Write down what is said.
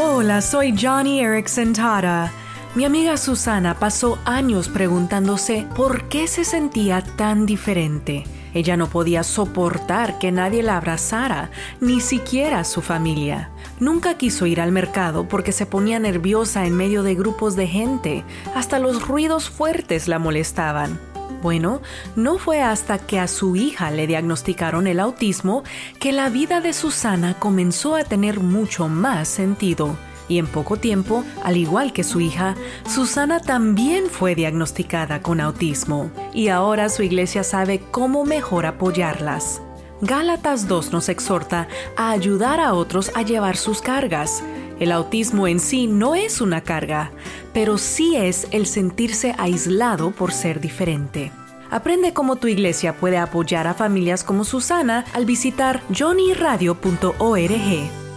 Hola, soy Johnny Erickson Tara. Mi amiga Susana pasó años preguntándose por qué se sentía tan diferente. Ella no podía soportar que nadie la abrazara, ni siquiera su familia. Nunca quiso ir al mercado porque se ponía nerviosa en medio de grupos de gente. Hasta los ruidos fuertes la molestaban. Bueno, no fue hasta que a su hija le diagnosticaron el autismo que la vida de Susana comenzó a tener mucho más sentido y en poco tiempo, al igual que su hija, Susana también fue diagnosticada con autismo y ahora su iglesia sabe cómo mejor apoyarlas. Gálatas 2 nos exhorta a ayudar a otros a llevar sus cargas. El autismo en sí no es una carga, pero sí es el sentirse aislado por ser diferente. Aprende cómo tu iglesia puede apoyar a familias como Susana al visitar johnnyradio.org.